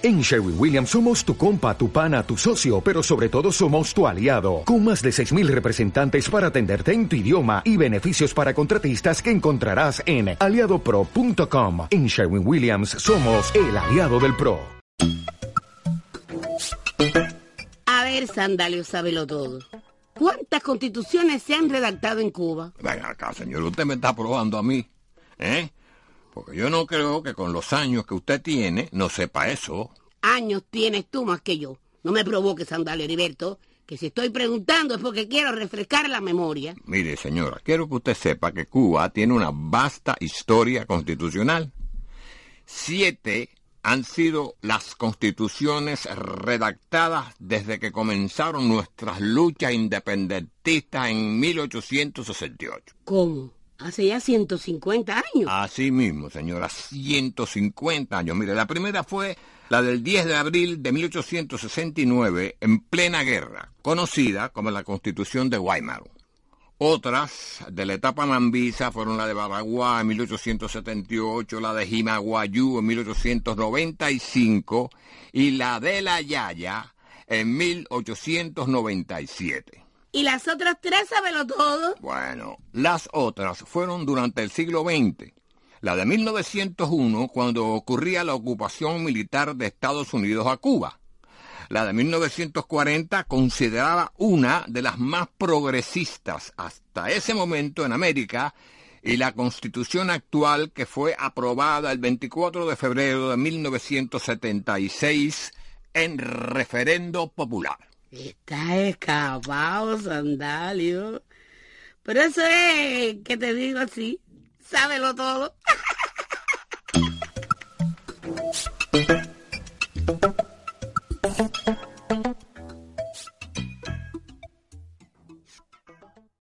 En Sherwin Williams somos tu compa, tu pana, tu socio, pero sobre todo somos tu aliado, con más de 6.000 representantes para atenderte en tu idioma y beneficios para contratistas que encontrarás en aliadopro.com. En Sherwin Williams somos el aliado del PRO. A ver, Sandalio, sábelo todo. ¿Cuántas constituciones se han redactado en Cuba? Venga acá, señor, usted me está probando a mí, ¿eh? Porque yo no creo que con los años que usted tiene no sepa eso. Años tienes tú más que yo. No me provoques, Sandalio Heriberto, que si estoy preguntando es porque quiero refrescar la memoria. Mire, señora, quiero que usted sepa que Cuba tiene una vasta historia constitucional. Siete han sido las constituciones redactadas desde que comenzaron nuestras luchas independentistas en 1868. ¿Cómo? Hace ya 150 años. Así mismo, señora, 150 años. Mire, la primera fue la del 10 de abril de 1869, en plena guerra, conocida como la Constitución de Weimar. Otras de la etapa mambisa fueron la de Baraguá en 1878, la de Jimaguayú en 1895 y la de La Yaya en 1897. ¿Y las otras tres, sábelo todo? Bueno, las otras fueron durante el siglo XX. La de 1901, cuando ocurría la ocupación militar de Estados Unidos a Cuba. La de 1940 consideraba una de las más progresistas hasta ese momento en América y la constitución actual que fue aprobada el 24 de febrero de 1976 en referendo popular. Está escapado, Sandalio. Pero eso es que te digo así, sábelo todo.